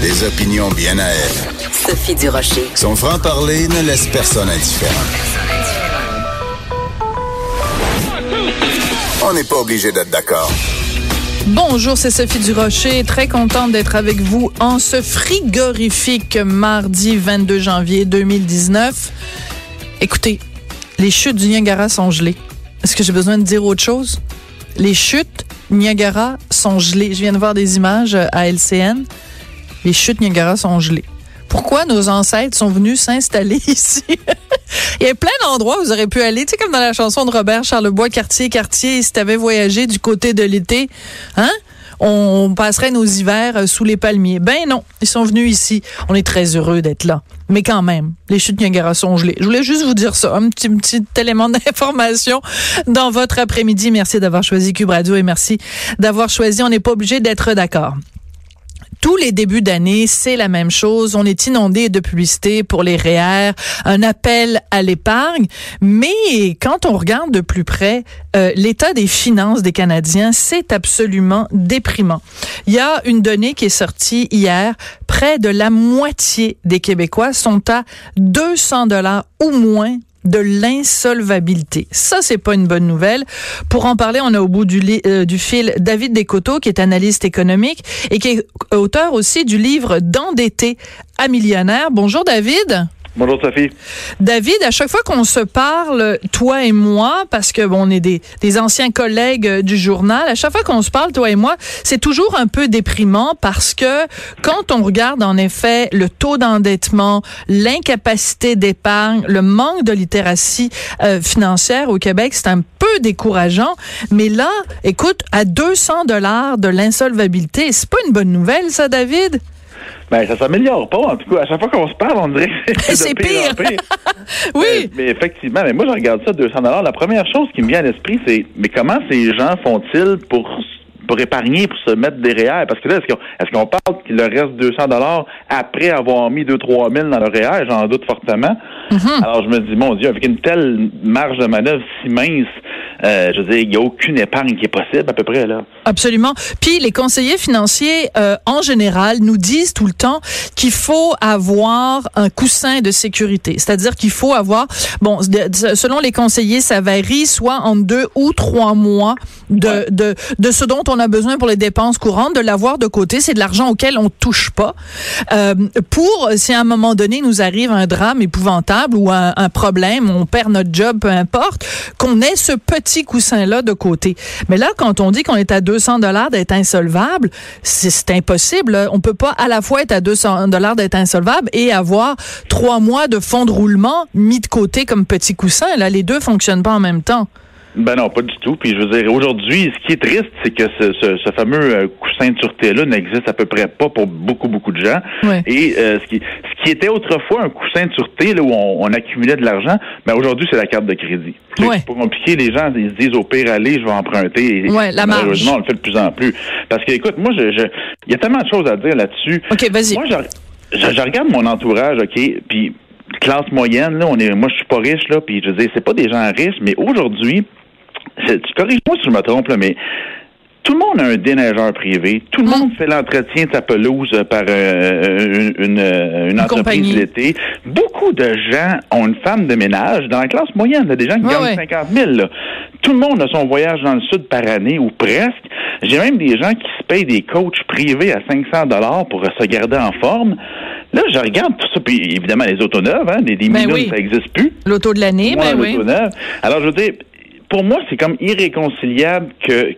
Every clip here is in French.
Des opinions bien à elle. Sophie Durocher. Son franc-parler ne laisse personne indifférent. On n'est pas obligé d'être d'accord. Bonjour, c'est Sophie Durocher. Très contente d'être avec vous en ce frigorifique mardi 22 janvier 2019. Écoutez, les chutes du Niagara sont gelées. Est-ce que j'ai besoin de dire autre chose? Les chutes Niagara sont gelées. Je viens de voir des images à LCN les chutes Niagara sont gelées. Pourquoi nos ancêtres sont venus s'installer ici? Il y a plein d'endroits où vous auriez pu aller, tu sais, comme dans la chanson de Robert Charlebois, Quartier, Quartier, si t'avais voyagé du côté de l'été, hein? On passerait nos hivers euh, sous les palmiers. Ben non, ils sont venus ici. On est très heureux d'être là. Mais quand même, les chutes Niagara sont gelées. Je voulais juste vous dire ça, un petit, petit élément d'information dans votre après-midi. Merci d'avoir choisi Cube Radio et merci d'avoir choisi. On n'est pas obligé d'être d'accord tous les débuts d'année, c'est la même chose. On est inondé de publicité pour les REER, un appel à l'épargne. Mais quand on regarde de plus près, euh, l'état des finances des Canadiens, c'est absolument déprimant. Il y a une donnée qui est sortie hier. Près de la moitié des Québécois sont à 200 dollars ou moins de l'insolvabilité. Ça, c'est pas une bonne nouvelle. Pour en parler, on a au bout du, euh, du fil David Descoteaux, qui est analyste économique et qui est auteur aussi du livre D'endetter à millionnaire. Bonjour David. Bonjour Sophie. David, à chaque fois qu'on se parle, toi et moi, parce que bon, on est des, des anciens collègues euh, du journal, à chaque fois qu'on se parle, toi et moi, c'est toujours un peu déprimant parce que quand on regarde en effet le taux d'endettement, l'incapacité d'épargne, le manque de littératie euh, financière au Québec, c'est un peu décourageant. Mais là, écoute, à 200 dollars de l'insolvabilité, c'est pas une bonne nouvelle, ça, David? Ben, ça s'améliore pas. En tout cas, à chaque fois qu'on se parle, on dirait que c'est pire. pire. oui. Mais, effectivement, mais moi, je regarde ça 200 La première chose qui me vient à l'esprit, c'est mais comment ces gens font-ils pour pour épargner, pour se mettre derrière? Parce que là, est-ce qu'on est qu'on parle qu'il leur reste 200 dollars après avoir mis 2-3 000 dans le REER? J'en doute fortement. Mm-hmm. Alors, je me dis, mon Dieu, avec une telle marge de manœuvre si mince, euh, je veux dire, il n'y a aucune épargne qui est possible à peu près là. Absolument. Puis les conseillers financiers, euh, en général, nous disent tout le temps qu'il faut avoir un coussin de sécurité. C'est-à-dire qu'il faut avoir, bon, selon les conseillers, ça varie soit en deux ou trois mois de, de, de ce dont on a besoin pour les dépenses courantes, de l'avoir de côté. C'est de l'argent auquel on touche pas. Euh, pour, si à un moment donné nous arrive un drame épouvantable ou un, problème, on perd notre job, peu importe, qu'on ait ce petit petit coussin-là de côté. Mais là, quand on dit qu'on est à 200 dollars d'être insolvable, c'est impossible. On peut pas à la fois être à 200 dollars d'être insolvable et avoir trois mois de fonds de roulement mis de côté comme petit coussin. Là, les deux fonctionnent pas en même temps. Ben non, pas du tout. Puis je veux dire, aujourd'hui, ce qui est triste, c'est que ce, ce, fameux euh, coussin de sûreté-là n'existe à peu près pas pour beaucoup, beaucoup de gens. Et euh, ce, qui, ce qui était autrefois un coussin de sûreté, là, où on, accumulait de l'argent, mais ben aujourd'hui, c'est la carte de crédit. C'est pas compliqué. Les gens, ils se disent, au pire, allez, je vais emprunter. Et, ouais, la malheureusement, on le fait de plus en plus. Parce que, écoute, moi, je, il y a tellement de choses à dire là-dessus. OK, vas-y. Moi, je, je, regarde mon entourage, OK, puis classe moyenne, là, on est, moi, je suis pas riche, là, puis je veux dire, c'est pas des gens riches, mais aujourd'hui, tu corriges-moi si je me trompe, mais tout le monde a un déneigeur privé. Tout le monde fait l'entretien de sa pelouse par euh, une, une, entreprise d'été. Beaucoup de gens ont une femme de ménage dans la classe moyenne. Là, des gens qui gagnent 50 000. Tout le monde a son voyage dans le sud par année ou presque. J'ai même des gens qui se payent des coachs privés à 500 dollars pour se garder en forme. Là, je regarde tout ça, puis évidemment les autos neuves, hein, les, ben ça n'existe plus. L'auto de l'année, ben oui. Alors, je veux dire, pour moi, c'est comme irréconciliable que,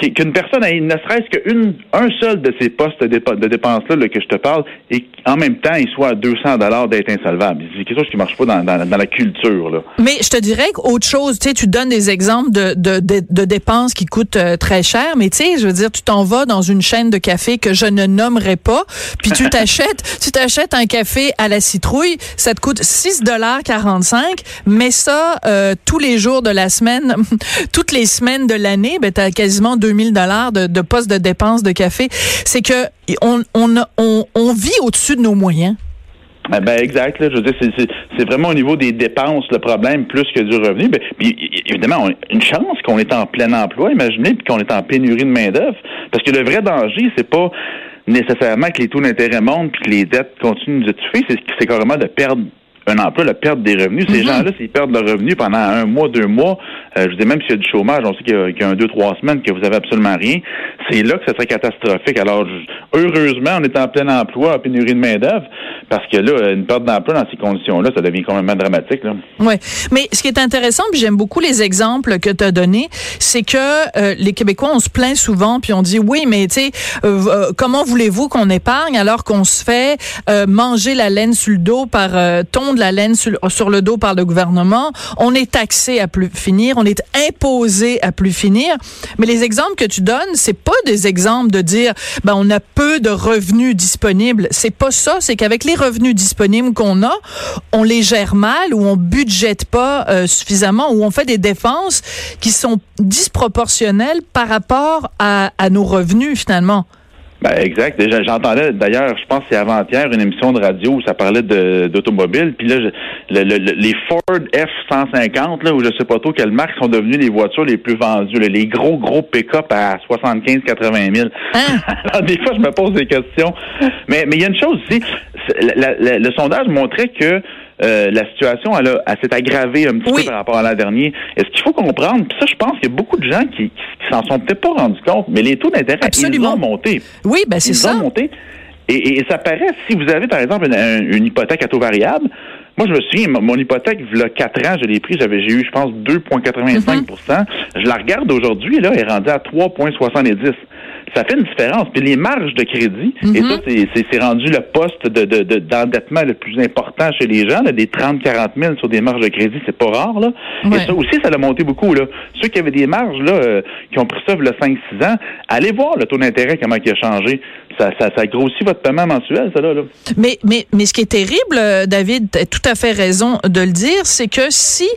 qu'une personne ait ne serait-ce qu'un un seul de ces postes de, dépenses-là que je te parle, et en même temps, il soit à 200 dollars d'être insolvable. C'est quelque chose qui marche pas dans, dans, la culture. Là. Mais je te dirais qu'autre chose, tu sais, tu donnes des exemples de, de, de, dépenses qui coûtent euh, très cher, mais tu sais, je veux dire, tu t'en vas dans une chaîne de café que je ne nommerai pas, puis tu t'achètes, tu t'achètes un café à la citrouille, ça te coûte 6 dollars 45, mais ça, euh, tous les jours de la semaine, toutes les semaines de l'année, ben, tu as quasiment 2000 dollars de, de poste de dépenses de café. C'est que on, on, on, on vit au-dessus de nos moyens. Ah ben exact. Là, je veux dire, c'est vraiment au niveau des dépenses le problème plus que du revenu. Ben, puis évidemment, une chance qu'on est en plein emploi, imaginez, puis qu'on est en pénurie de main d'œuvre, parce que le vrai danger, c'est pas nécessairement que les taux d'intérêt montent puis que les dettes continuent de étouffer, c'est carrément de perdre un emploi, la perte des revenus. Ces mhm. gens-là, s'ils perdent leurs revenus pendant un mois, deux mois, euh, je dis même s'il y a du chômage, on sait qu'il y, a un deux, trois semaines que vous avez absolument rien, c'est là que ça serait catastrophique. Alors, heureusement, on est en plein emploi, en pénurie de main-d'œuvre, parce que là, une perte d'emploi dans ces conditions-là, ça devient complètement dramatique. Oui. Mais ce qui est intéressant, puis j'aime beaucoup les exemples que tu as donnés, c'est que euh, les Québécois, on se plaint souvent, puis on dit oui, mais tu sais, euh, comment voulez-vous qu'on épargne alors qu'on se fait manger la laine sur le dos par ton de la laine sur, le dos par le gouvernement. On est taxé à plus finir. On est imposé à plus finir. Mais les exemples que tu donnes, c'est pas des exemples de dire, ben, on a peu de revenus disponibles. C'est pas ça. C'est qu'avec les revenus disponibles qu'on a, on les gère mal ou on budgète pas euh, suffisamment ou on fait des défenses qui sont disproportionnelles par rapport à nos revenus finalement. Ben, exact. J'entendais d'ailleurs, je pense que c'est avant-hier, une émission de radio où ça parlait d'automobile. Puis là, les Ford F-150, là, où je sais pas trop quelles marques sont devenues les voitures les plus vendues. les gros, gros pick-up à 75-80 000. Hein? Alors, des fois, je me pose des questions. Mais mais il y a une chose aussi. le sondage montrait que euh, la situation elle, s'est aggravée un petit peu par rapport à l'an dernier. est ce qu'il faut comprendre, puis ça, je pense qu'il y a beaucoup de gens qui, qui, s'en sont peut-être pas rendus compte, mais les taux d'intérêt, ils ont monté. Oui, ben c'est ça. Ils ont monté. Et, ça paraît, si vous avez, par exemple, une, hypothèque à taux variable, moi, je me souviens, mon hypothèque, il y a 4 ans, je l'ai pris, j'avais, j'ai eu, je pense, 2,85 mm-hmm. Je la regarde aujourd'hui, là, elle est rendue à 3,70 ça fait une différence. Puis les marges de crédit, et ça, mhm. c'est rendu le poste d'endettement de, le plus important chez les gens, là, des 30-40 000 sur des marges de crédit, c'est pas rare. Là. Et ça aussi, ça a monté beaucoup. Là. Ceux qui avaient des marges là, euh, qui ont pris ça a 5-6 ans, allez voir le taux d'intérêt, comment il a changé. Ça, ça, ça, grossit votre paiement mensuel, ça là. là. Mais, mais, mais ce qui est terrible, euh, David, tu as tout à fait raison de le dire, c'est que si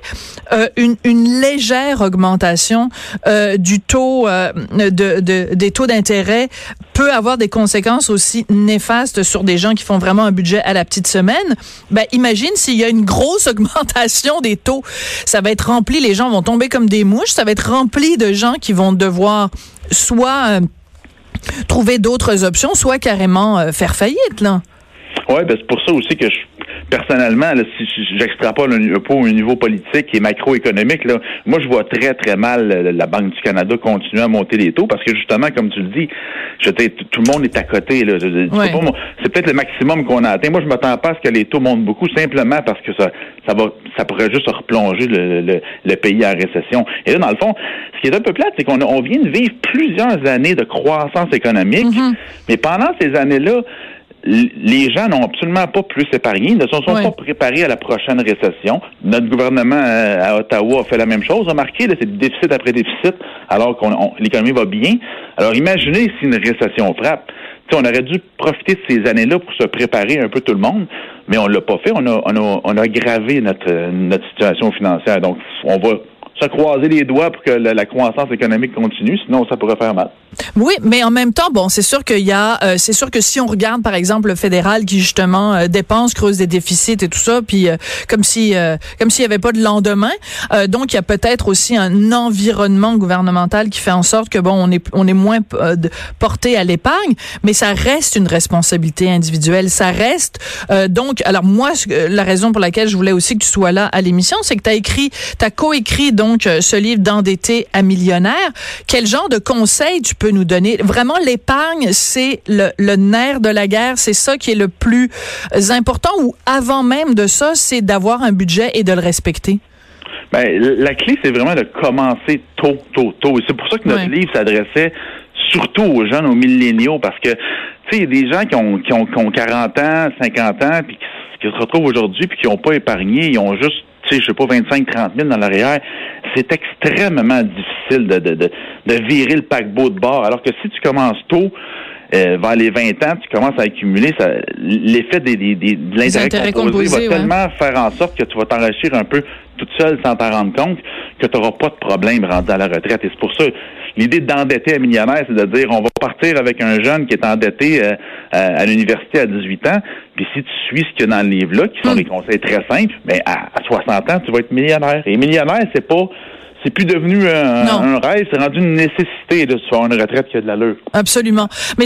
euh, une, une légère augmentation euh, du taux de, de, des taux d'intérêt intérêt peut avoir des conséquences aussi néfastes sur des gens qui font vraiment un budget à la petite semaine, ben imagine s'il y a une grosse augmentation des taux, ça va être rempli, les gens vont tomber comme des mouches, ça va être rempli de gens qui vont devoir soit euh, trouver d'autres options, soit carrément euh, faire faillite là. Oui, ben c'est pour ça aussi que je personnellement, là, si j'extrapole un peu au niveau politique et macroéconomique, là, moi, je vois très, très mal la Banque du Canada continuer à monter les taux parce que, justement, comme tu le dis, je tout le monde est à côté. C'est peut-être le maximum qu'on a atteint. Moi, je m'attends pas à ce que les taux montent beaucoup, simplement parce que ça, ça va, ça pourrait juste replonger le, le, pays en récession. Et là, dans le fond, ce qui est un peu plate, c'est qu'on on vient de vivre plusieurs années de croissance économique, mm-hmm. mais pendant ces années-là, les gens n'ont absolument pas plus épargné, ne se sont pas préparés à la prochaine récession. Notre gouvernement euh, à Ottawa a fait la même chose. Remarquez, c'est déficit après déficit, alors que l'économie va bien. Alors imaginez si une récession frappe. on aurait dû profiter de ces années-là pour se préparer un peu tout le monde, mais on l'a pas fait. On a, on a, on a aggravé notre, notre situation financière. Donc, on va se croiser les doigts pour que la, croissance économique continue, sinon ça pourrait faire mal. Oui, mais en même temps, bon, c'est sûr qu'il y a, euh, c'est sûr que si on regarde par exemple le fédéral qui justement euh, dépense, creuse des déficits et tout ça, puis euh, comme si, comme s'il y avait pas de lendemain, donc il y a peut-être aussi un environnement gouvernemental qui fait en sorte que bon, on est, on est moins porté à l'épargne, mais ça reste une responsabilité individuelle, ça reste donc, alors moi, la raison pour laquelle je voulais aussi que tu sois là à l'émission, c'est que tu as écrit, tu as coécrit donc euh, ce livre d'endetté à millionnaire. Quel genre de conseils tu peux nous donner? Vraiment, l'épargne, c'est le, nerf de la guerre. C'est ça qui est le plus important ou avant même de ça, c'est d'avoir un budget et de le respecter? Ben, la clé, c'est vraiment de commencer tôt, tôt, tôt. Et c'est pour ça que notre livre s'adressait surtout aux jeunes, aux milléniaux, parce que, tu sais, il y a des gens qui ont, qui ont, 40 ans, 50 ans, puis qui, se retrouvent aujourd'hui, puis qui n'ont pas épargné, ils ont juste tu sais, je sais pas, 25-30 000 dans l'arrière, c'est extrêmement difficile de, de, de, de, virer le paquebot de bord. Alors que si tu commences tôt, euh, vers les 20 ans, tu commences à accumuler, l'effet des, des, des, de l'intérêt composé, va tellement faire en sorte que tu vas t'enrichir un peu toute seule sans t'en rendre compte que tu n'auras pas de problème rendu à la retraite. Et c'est pour ça, l'idée d'endetter un millionnaire, c'est de dire on va partir avec un jeune qui est endetté euh, à, l'université à 18 ans, puis si tu suis ce qu'il y a dans le livre-là, qui sont hmm. des conseils très simples, mais ben, à, à 60 ans, tu vas être millionnaire. Et millionnaire, c'est pas c'est plus devenu un, rêve, c'est rendu une nécessité de se faire une retraite qui a de l'allure. Absolument. Mais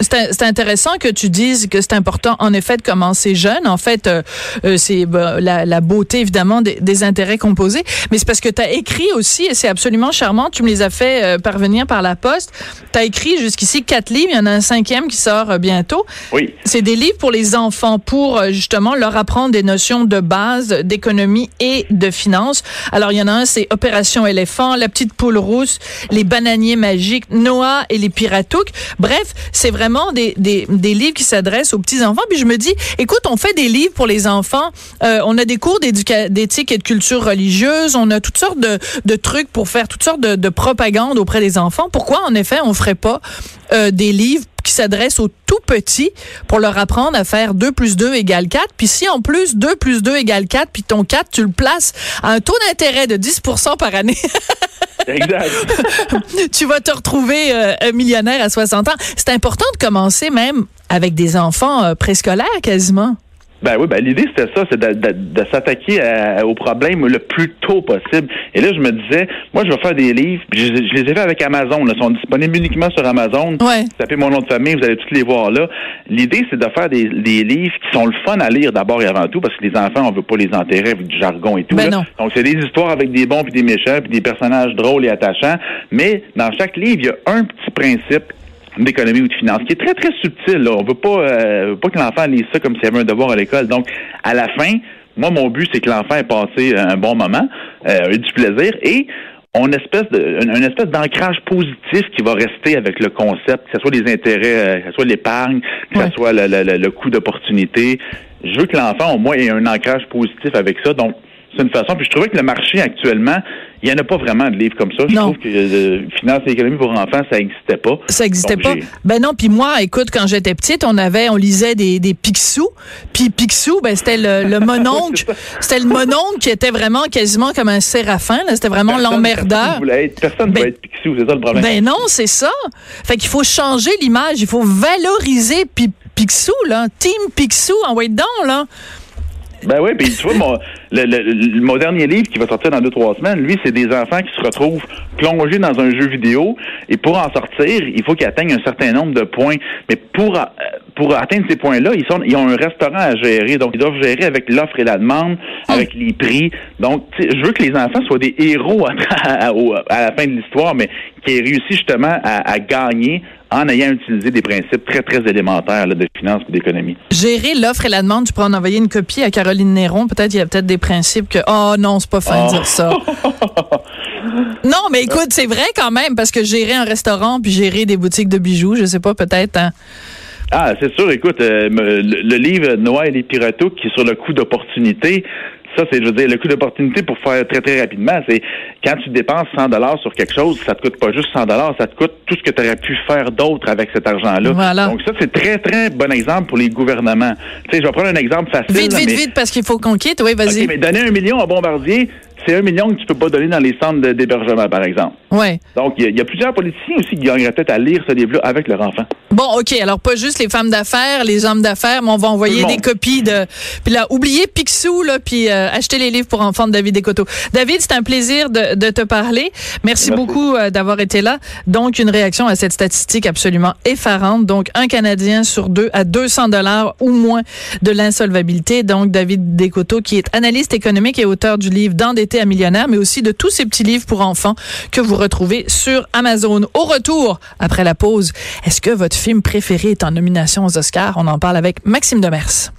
c'est intéressant que tu dises que c'est important, en effet, de commencer jeune. En fait, euh, euh, c'est bah, la, beauté, évidemment, des, intérêts composés. Mais c'est parce que tu as écrit aussi, et c'est absolument charmant, tu me les as fait euh, parvenir par la poste. Tu as écrit jusqu'ici quatre livres. Il y en a un cinquième qui sort bientôt. Oui. C'est des livres pour les enfants, pour justement leur apprendre des notions de base d'économie et de finance. Alors, il y en a un, c'est Opération éléphant, La petite poule rousse, Les bananiers magiques, Noah et les piratouks. Bref, c'est vraiment des, des, livres qui s'adressent aux petits enfants. Puis je me dis, écoute, on fait des livres pour les enfants. Euh, on a des cours d'éthique et de culture religieuse. On a toutes sortes de, de trucs pour faire toutes sortes de, de propagande auprès des enfants. Pourquoi, en effet, on ferait pas euh, des livres qui s'adressent aux tout petits pour leur apprendre à faire 2 plus 2 égale 4. Puis si en plus 2 plus 2 égale 4, puis ton 4, tu le places à un taux d'intérêt de 10% par année. exact. tu vas te retrouver euh, un millionnaire à 60 ans. C'est important de commencer même avec des enfants euh, préscolaires quasiment. Ben oui, ben l'idée c'était ça, c'est de, de, s'attaquer au problème le plus tôt possible. Et là, je me disais, moi, je vais faire des livres. Je, je les ai fait avec Amazon. Ils sont disponibles uniquement sur Amazon. Ouais. Tapez mon nom de famille, vous allez tous les voir là. L'idée, c'est de faire des, des, livres qui sont le fun à lire d'abord et avant tout, parce que les enfants, on veut pas les enterrer avec du jargon et tout. Ben non. Donc, c'est des histoires avec des bons puis des méchants puis des personnages drôles et attachants. Mais dans chaque livre, il y a un petit principe d'économie ou de finance, qui est très, très subtil. Là. On veut pas, euh, pas que l'enfant lise ça comme s'il y avait un devoir à l'école. Donc, à la fin, moi, mon but, c'est que l'enfant ait passé un bon moment, euh, ait du plaisir, et on espèce de, une, espèce d'ancrage positif qui va rester avec le concept, que ce soit les intérêts, euh, que ce soit l'épargne, que ce soit le, le, le coût d'opportunité. Je veux que l'enfant, au moins, ait un ancrage positif avec ça. Donc, c'est une façon. Puis je trouvais que le marché actuellement, il n'y en a pas vraiment de livres comme ça. Je trouve que euh, finance et économie pour enfants, ça n'existait pas. Ça n'existait pas. Ben non, puis moi, écoute, quand j'étais petite, on avait, on lisait des, des Picsou. Puis Picsou, ben c'était le, le mononcle. c'était le mononcle qui était vraiment quasiment comme un séraphin. C'était vraiment l'emmerdeur. Personne ne voulait être Picsou, c'est ça le problème. Ben non, c'est ça. Fait qu'il faut changer l'image. Il faut valoriser Picsou, là. Team Picsou, en wait down, là. Ben oui, puis tu vois, mon, le, mon dernier livre qui va sortir dans deux, trois semaines, lui, c'est des enfants qui se retrouvent plongés dans un jeu vidéo et pour en sortir, il faut qu'ils atteignent un certain nombre de points. Mais pour, pour atteindre ces points-là, ils, sont, ils ont un restaurant à gérer. Donc, ils doivent gérer avec l'offre et la demande, avec les prix. Donc, je veux que les enfants soient des héros à, la fin de l'histoire, mais qui aient réussi justement à, à gagner en ayant utilisé des principes très, très élémentaires de finance et d'économie. Gérer l'offre et la demande, tu pourrais en envoyer une copie à Caroline Néron. Peut-être il y a peut-être des principes que, oh non, c'est pas fin de dire ça. non, mais écoute, c'est vrai quand même, parce que gérer un restaurant puis gérer des boutiques de bijoux, je sais pas, peut-être... Hein. Ah, c'est sûr. Écoute, euh, le, livre Noël et les Pirateaux, qui est sur le coût d'opportunité, ça, c'est, je veux dire, le coût d'opportunité pour faire très, très rapidement, c'est quand tu dépenses 100 dollars sur quelque chose, ça te coûte pas juste 100 dollars, ça te coûte tout ce que tu aurais pu faire d'autre avec cet argent-là. Donc ça, c'est très, très bon exemple pour les gouvernements. Tu sais, je vais prendre un exemple facile. Vite, vite, vite, parce qu'il faut qu'on quitte. Oui, vas-y. OK, mais donner un million à Bombardier, c'est un million que tu peux pas donner dans les centres d'hébergement, par exemple. Ouais. Donc, il y, a plusieurs politiciens aussi qui gagneraient peut-être à lire ce livre-là avec leur enfant. Bon, OK. Alors, pas juste les femmes d'affaires, les hommes d'affaires, mais on va envoyer des copies de. Puis là, oubliez Picsou, là, puis euh, acheter les livres pour enfants de David Descoteaux. David, c'est un plaisir de, de, te parler. Merci, beaucoup euh, d'avoir été là. Donc, une réaction à cette statistique absolument effarante. Donc, un Canadien sur deux à 200 dollars ou moins de l'insolvabilité. Donc, David Descoteaux, qui est analyste économique et auteur du livre D'endetter à millionnaire, mais aussi de tous ces petits livres pour enfants que vous retrouvez sur Amazon. Au retour, après la pause, est-ce que votre film préféré est en nomination aux Oscars? On en parle avec Maxime Demers.